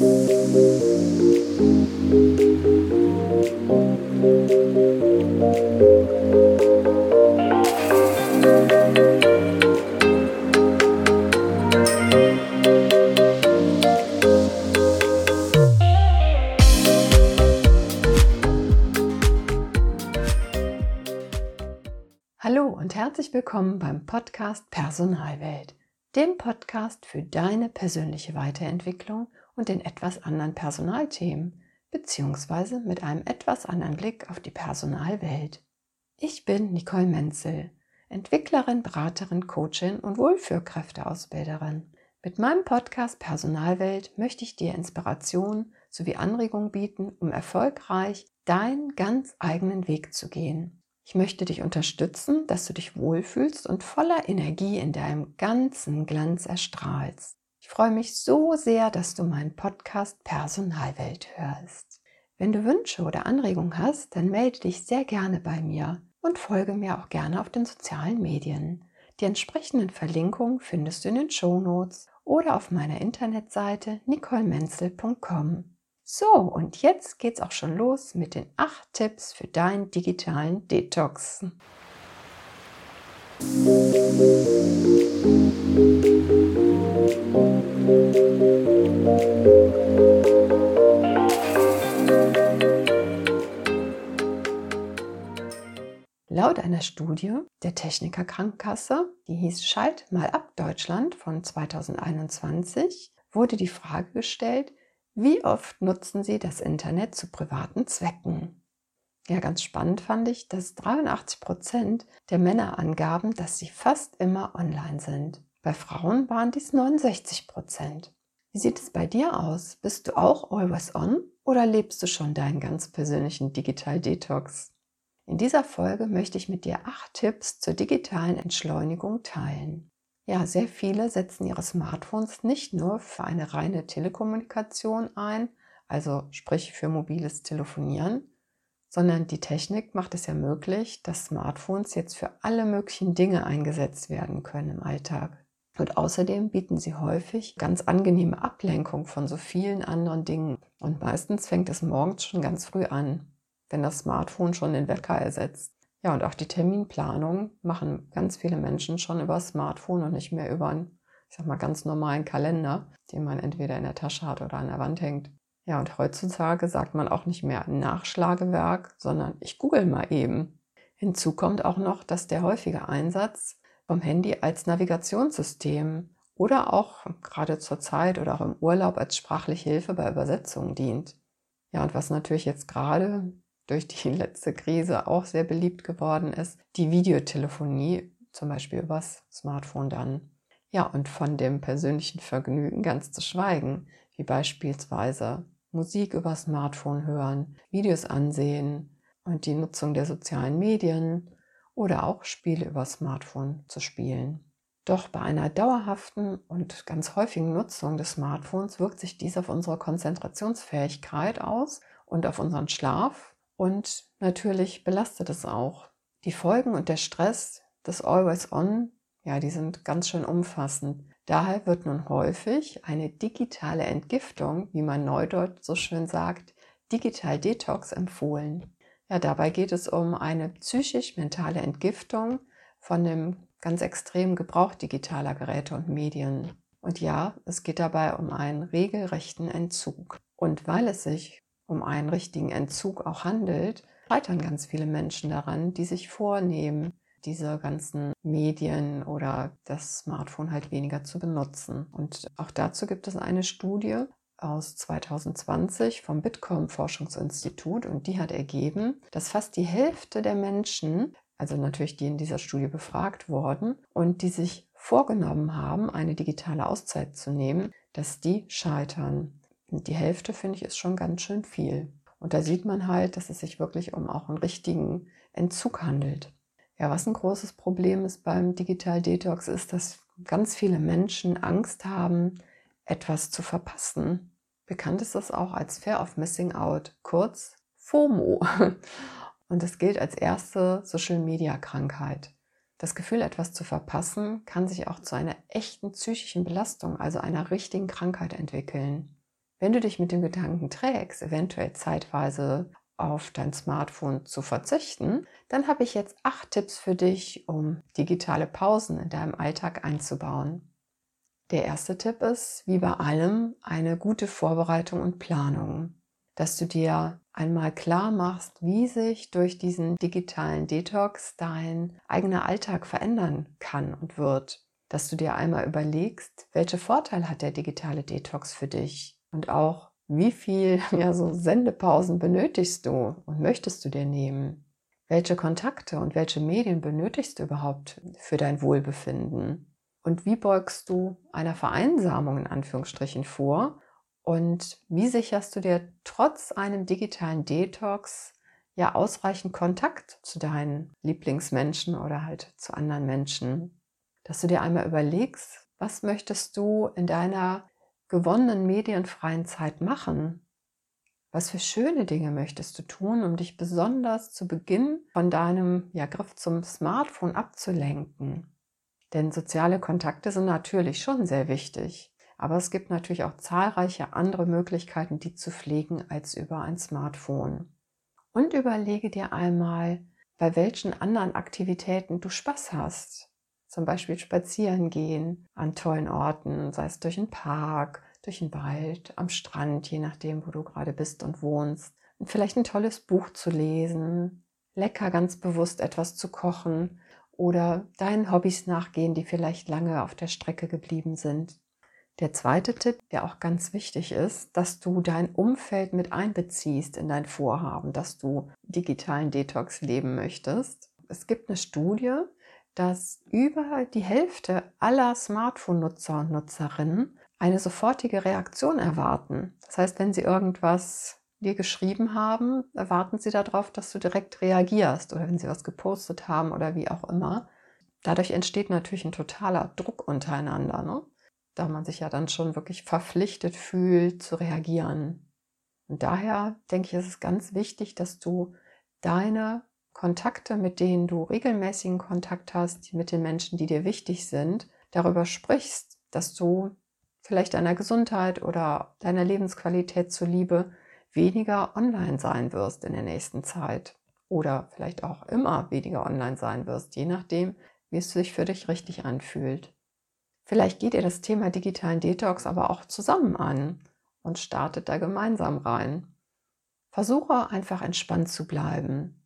Hallo und herzlich willkommen beim Podcast Personalwelt, dem Podcast für deine persönliche Weiterentwicklung und den etwas anderen Personalthemen, beziehungsweise mit einem etwas anderen Blick auf die Personalwelt. Ich bin Nicole Menzel, Entwicklerin, Beraterin, Coachin und Wohlführkräfteausbilderin. Mit meinem Podcast Personalwelt möchte ich dir Inspiration sowie Anregungen bieten, um erfolgreich deinen ganz eigenen Weg zu gehen. Ich möchte dich unterstützen, dass du dich wohlfühlst und voller Energie in deinem ganzen Glanz erstrahlst. Freue mich so sehr, dass du meinen Podcast Personalwelt hörst. Wenn du Wünsche oder Anregungen hast, dann melde dich sehr gerne bei mir und folge mir auch gerne auf den sozialen Medien. Die entsprechenden Verlinkungen findest du in den Shownotes oder auf meiner Internetseite nicolemenzel.com. So, und jetzt geht's auch schon los mit den acht Tipps für deinen digitalen Detox. Laut einer Studie der Techniker Krankenkasse, die hieß Schalt mal ab Deutschland von 2021, wurde die Frage gestellt, wie oft nutzen Sie das Internet zu privaten Zwecken? Ja, ganz spannend fand ich, dass 83 Prozent der Männer angaben, dass sie fast immer online sind. Bei Frauen waren dies 69 Prozent. Wie sieht es bei dir aus? Bist du auch always on oder lebst du schon deinen ganz persönlichen Digital Detox? In dieser Folge möchte ich mit dir acht Tipps zur digitalen Entschleunigung teilen. Ja, sehr viele setzen ihre Smartphones nicht nur für eine reine Telekommunikation ein, also sprich für mobiles Telefonieren, sondern die Technik macht es ja möglich, dass Smartphones jetzt für alle möglichen Dinge eingesetzt werden können im Alltag. Und außerdem bieten sie häufig ganz angenehme Ablenkung von so vielen anderen Dingen. Und meistens fängt es morgens schon ganz früh an, wenn das Smartphone schon den Wecker ersetzt. Ja, und auch die Terminplanung machen ganz viele Menschen schon über Smartphone und nicht mehr über einen, ich sag mal, ganz normalen Kalender, den man entweder in der Tasche hat oder an der Wand hängt. Ja, und heutzutage sagt man auch nicht mehr Nachschlagewerk, sondern ich google mal eben. Hinzu kommt auch noch, dass der häufige Einsatz vom Handy als Navigationssystem oder auch gerade zur Zeit oder auch im Urlaub als sprachliche Hilfe bei Übersetzungen dient. Ja, und was natürlich jetzt gerade durch die letzte Krise auch sehr beliebt geworden ist, die Videotelefonie, zum Beispiel übers Smartphone dann. Ja, und von dem persönlichen Vergnügen ganz zu schweigen, wie beispielsweise Musik über Smartphone hören, Videos ansehen und die Nutzung der sozialen Medien oder auch Spiele über Smartphone zu spielen. Doch bei einer dauerhaften und ganz häufigen Nutzung des Smartphones wirkt sich dies auf unsere Konzentrationsfähigkeit aus und auf unseren Schlaf und natürlich belastet es auch. Die Folgen und der Stress des Always On, ja, die sind ganz schön umfassend. Daher wird nun häufig eine digitale Entgiftung, wie man neudeutsch so schön sagt, Digital Detox empfohlen. Ja, dabei geht es um eine psychisch-mentale Entgiftung von dem ganz extremen Gebrauch digitaler Geräte und Medien. Und ja, es geht dabei um einen regelrechten Entzug. Und weil es sich um einen richtigen Entzug auch handelt, scheitern ganz viele Menschen daran, die sich vornehmen, diese ganzen Medien oder das Smartphone halt weniger zu benutzen. Und auch dazu gibt es eine Studie aus 2020 vom Bitkom Forschungsinstitut und die hat ergeben, dass fast die Hälfte der Menschen, also natürlich die in dieser Studie befragt wurden und die sich vorgenommen haben, eine digitale Auszeit zu nehmen, dass die scheitern. Die Hälfte, finde ich, ist schon ganz schön viel. Und da sieht man halt, dass es sich wirklich um auch einen richtigen Entzug handelt. Ja, was ein großes Problem ist beim Digital Detox, ist, dass ganz viele Menschen Angst haben, etwas zu verpassen. Bekannt ist das auch als Fear of Missing Out, kurz FOMO. Und es gilt als erste Social-Media-Krankheit. Das Gefühl, etwas zu verpassen, kann sich auch zu einer echten psychischen Belastung, also einer richtigen Krankheit entwickeln. Wenn du dich mit dem Gedanken trägst, eventuell zeitweise auf dein Smartphone zu verzichten, dann habe ich jetzt acht Tipps für dich, um digitale Pausen in deinem Alltag einzubauen. Der erste Tipp ist, wie bei allem, eine gute Vorbereitung und Planung. Dass du dir einmal klar machst, wie sich durch diesen digitalen Detox dein eigener Alltag verändern kann und wird. Dass du dir einmal überlegst, welche Vorteile hat der digitale Detox für dich und auch wie viel ja, so Sendepausen benötigst du und möchtest du dir nehmen? Welche Kontakte und welche Medien benötigst du überhaupt für dein Wohlbefinden? Und wie beugst du einer Vereinsamung in Anführungsstrichen vor? Und wie sicherst du dir trotz einem digitalen Detox ja ausreichend Kontakt zu deinen Lieblingsmenschen oder halt zu anderen Menschen? Dass du dir einmal überlegst, was möchtest du in deiner gewonnenen medienfreien Zeit machen? Was für schöne Dinge möchtest du tun, um dich besonders zu Beginn von deinem ja, Griff zum Smartphone abzulenken? Denn soziale Kontakte sind natürlich schon sehr wichtig. Aber es gibt natürlich auch zahlreiche andere Möglichkeiten, die zu pflegen als über ein Smartphone. Und überlege dir einmal, bei welchen anderen Aktivitäten du Spaß hast zum Beispiel spazieren gehen an tollen Orten, sei es durch einen Park, durch den Wald, am Strand, je nachdem, wo du gerade bist und wohnst. Und vielleicht ein tolles Buch zu lesen, lecker ganz bewusst etwas zu kochen oder deinen Hobbys nachgehen, die vielleicht lange auf der Strecke geblieben sind. Der zweite Tipp, der auch ganz wichtig ist, dass du dein Umfeld mit einbeziehst in dein Vorhaben, dass du digitalen Detox leben möchtest. Es gibt eine Studie, dass über die Hälfte aller Smartphone-Nutzer und Nutzerinnen eine sofortige Reaktion erwarten. Das heißt, wenn sie irgendwas dir geschrieben haben, erwarten sie darauf, dass du direkt reagierst oder wenn sie was gepostet haben oder wie auch immer. Dadurch entsteht natürlich ein totaler Druck untereinander, ne? da man sich ja dann schon wirklich verpflichtet fühlt zu reagieren. Und daher denke ich, ist es ganz wichtig, dass du deine Kontakte, mit denen du regelmäßigen Kontakt hast, mit den Menschen, die dir wichtig sind, darüber sprichst, dass du vielleicht deiner Gesundheit oder deiner Lebensqualität zuliebe weniger online sein wirst in der nächsten Zeit oder vielleicht auch immer weniger online sein wirst, je nachdem, wie es sich für dich richtig anfühlt. Vielleicht geht ihr das Thema digitalen Detox aber auch zusammen an und startet da gemeinsam rein. Versuche einfach entspannt zu bleiben.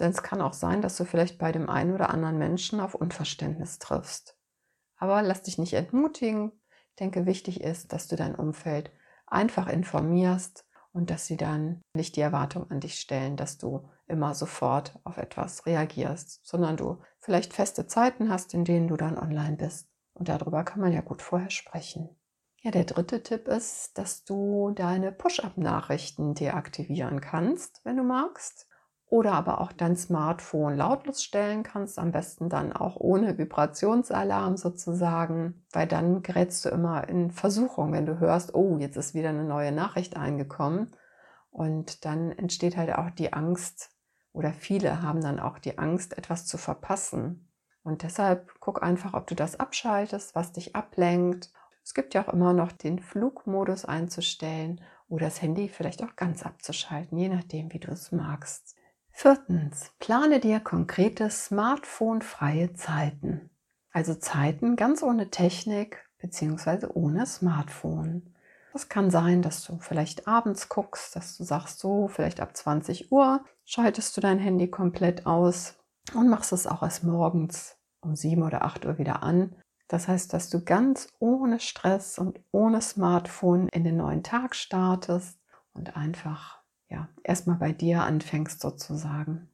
Denn es kann auch sein, dass du vielleicht bei dem einen oder anderen Menschen auf Unverständnis triffst. Aber lass dich nicht entmutigen. Ich denke, wichtig ist, dass du dein Umfeld einfach informierst und dass sie dann nicht die Erwartung an dich stellen, dass du immer sofort auf etwas reagierst, sondern du vielleicht feste Zeiten hast, in denen du dann online bist. Und darüber kann man ja gut vorher sprechen. Ja, der dritte Tipp ist, dass du deine Push-up-Nachrichten deaktivieren kannst, wenn du magst oder aber auch dein Smartphone lautlos stellen kannst, am besten dann auch ohne Vibrationsalarm sozusagen, weil dann gerätst du immer in Versuchung, wenn du hörst, oh, jetzt ist wieder eine neue Nachricht eingekommen und dann entsteht halt auch die Angst oder viele haben dann auch die Angst, etwas zu verpassen. Und deshalb guck einfach, ob du das abschaltest, was dich ablenkt. Es gibt ja auch immer noch den Flugmodus einzustellen oder das Handy vielleicht auch ganz abzuschalten, je nachdem, wie du es magst. Viertens, plane dir konkrete smartphone-freie Zeiten. Also Zeiten ganz ohne Technik bzw. ohne Smartphone. Das kann sein, dass du vielleicht abends guckst, dass du sagst, so vielleicht ab 20 Uhr schaltest du dein Handy komplett aus und machst es auch erst morgens um 7 oder 8 Uhr wieder an. Das heißt, dass du ganz ohne Stress und ohne Smartphone in den neuen Tag startest und einfach ja, erstmal bei dir anfängst sozusagen.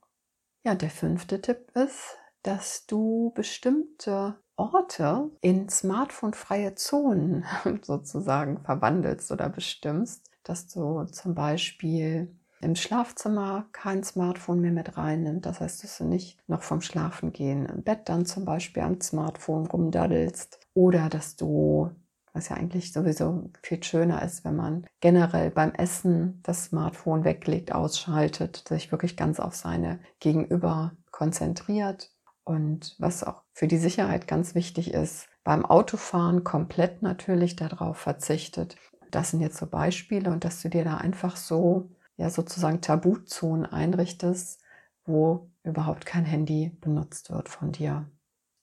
Ja, der fünfte Tipp ist, dass du bestimmte Orte in smartphone-freie Zonen sozusagen verwandelst oder bestimmst, dass du zum Beispiel im Schlafzimmer kein Smartphone mehr mit reinnimmst. Das heißt, dass du nicht noch vom Schlafengehen im Bett dann zum Beispiel am Smartphone rumdaddelst oder dass du was ja eigentlich sowieso viel schöner ist, wenn man generell beim Essen das Smartphone weglegt, ausschaltet, sich wirklich ganz auf seine Gegenüber konzentriert. Und was auch für die Sicherheit ganz wichtig ist, beim Autofahren komplett natürlich darauf verzichtet. Das sind jetzt so Beispiele und dass du dir da einfach so, ja, sozusagen Tabuzonen einrichtest, wo überhaupt kein Handy benutzt wird von dir.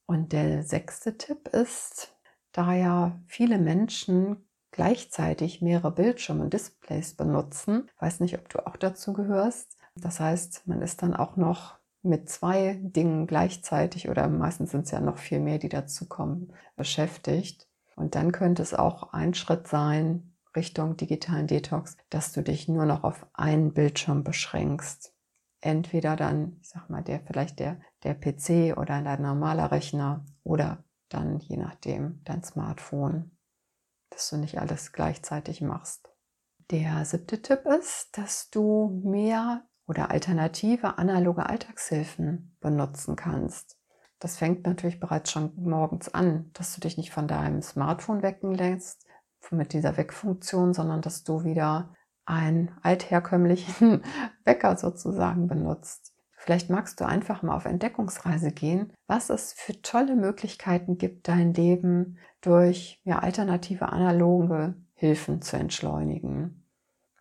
Und der sechste Tipp ist, da ja viele Menschen gleichzeitig mehrere Bildschirme und Displays benutzen, weiß nicht, ob du auch dazu gehörst. Das heißt, man ist dann auch noch mit zwei Dingen gleichzeitig oder meistens sind es ja noch viel mehr, die dazukommen, beschäftigt. Und dann könnte es auch ein Schritt sein Richtung digitalen Detox, dass du dich nur noch auf einen Bildschirm beschränkst. Entweder dann, ich sag mal, der vielleicht der, der PC oder dein normaler Rechner oder dann je nachdem dein Smartphone, dass du nicht alles gleichzeitig machst. Der siebte Tipp ist, dass du mehr oder alternative analoge Alltagshilfen benutzen kannst. Das fängt natürlich bereits schon morgens an, dass du dich nicht von deinem Smartphone wecken lässt mit dieser Weckfunktion, sondern dass du wieder einen altherkömmlichen Wecker sozusagen benutzt. Vielleicht magst du einfach mal auf Entdeckungsreise gehen, was es für tolle Möglichkeiten gibt, dein Leben durch ja, alternative analoge Hilfen zu entschleunigen.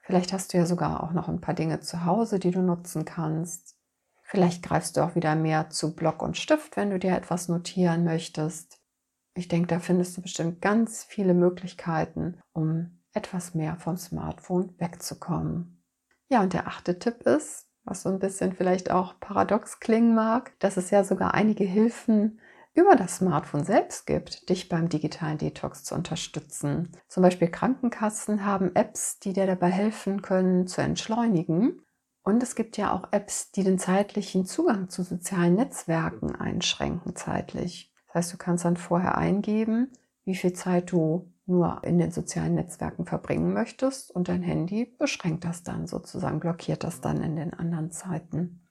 Vielleicht hast du ja sogar auch noch ein paar Dinge zu Hause, die du nutzen kannst. Vielleicht greifst du auch wieder mehr zu Block und Stift, wenn du dir etwas notieren möchtest. Ich denke, da findest du bestimmt ganz viele Möglichkeiten, um etwas mehr vom Smartphone wegzukommen. Ja, und der achte Tipp ist, was so ein bisschen vielleicht auch paradox klingen mag, dass es ja sogar einige Hilfen über das Smartphone selbst gibt, dich beim digitalen Detox zu unterstützen. Zum Beispiel Krankenkassen haben Apps, die dir dabei helfen können, zu entschleunigen. Und es gibt ja auch Apps, die den zeitlichen Zugang zu sozialen Netzwerken einschränken zeitlich. Das heißt, du kannst dann vorher eingeben, wie viel Zeit du nur in den sozialen Netzwerken verbringen möchtest und dein Handy beschränkt das dann sozusagen, blockiert das dann in den anderen Zeiten.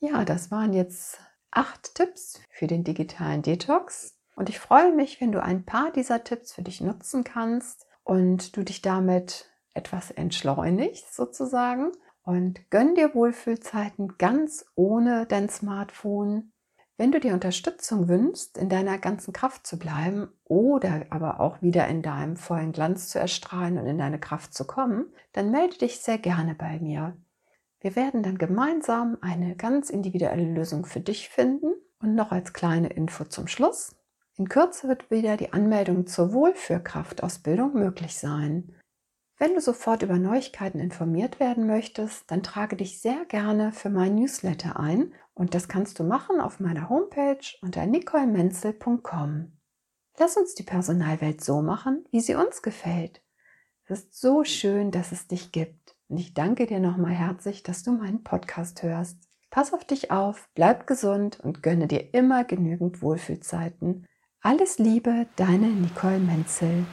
Ja, das waren jetzt acht Tipps für den digitalen Detox. Und ich freue mich, wenn du ein paar dieser Tipps für dich nutzen kannst und du dich damit etwas entschleunigst sozusagen und gönn dir Wohlfühlzeiten ganz ohne dein Smartphone. Wenn du dir Unterstützung wünschst, in deiner ganzen Kraft zu bleiben oder aber auch wieder in deinem vollen Glanz zu erstrahlen und in deine Kraft zu kommen, dann melde dich sehr gerne bei mir. Wir werden dann gemeinsam eine ganz individuelle Lösung für dich finden. Und noch als kleine Info zum Schluss. In Kürze wird wieder die Anmeldung zur Wohlführkraftausbildung möglich sein. Wenn du sofort über Neuigkeiten informiert werden möchtest, dann trage dich sehr gerne für mein Newsletter ein und das kannst du machen auf meiner Homepage unter nicolemenzel.com. Lass uns die Personalwelt so machen, wie sie uns gefällt. Es ist so schön, dass es dich gibt. Und ich danke dir nochmal herzlich, dass du meinen Podcast hörst. Pass auf dich auf, bleib gesund und gönne dir immer genügend Wohlfühlzeiten. Alles Liebe, deine Nicole Menzel.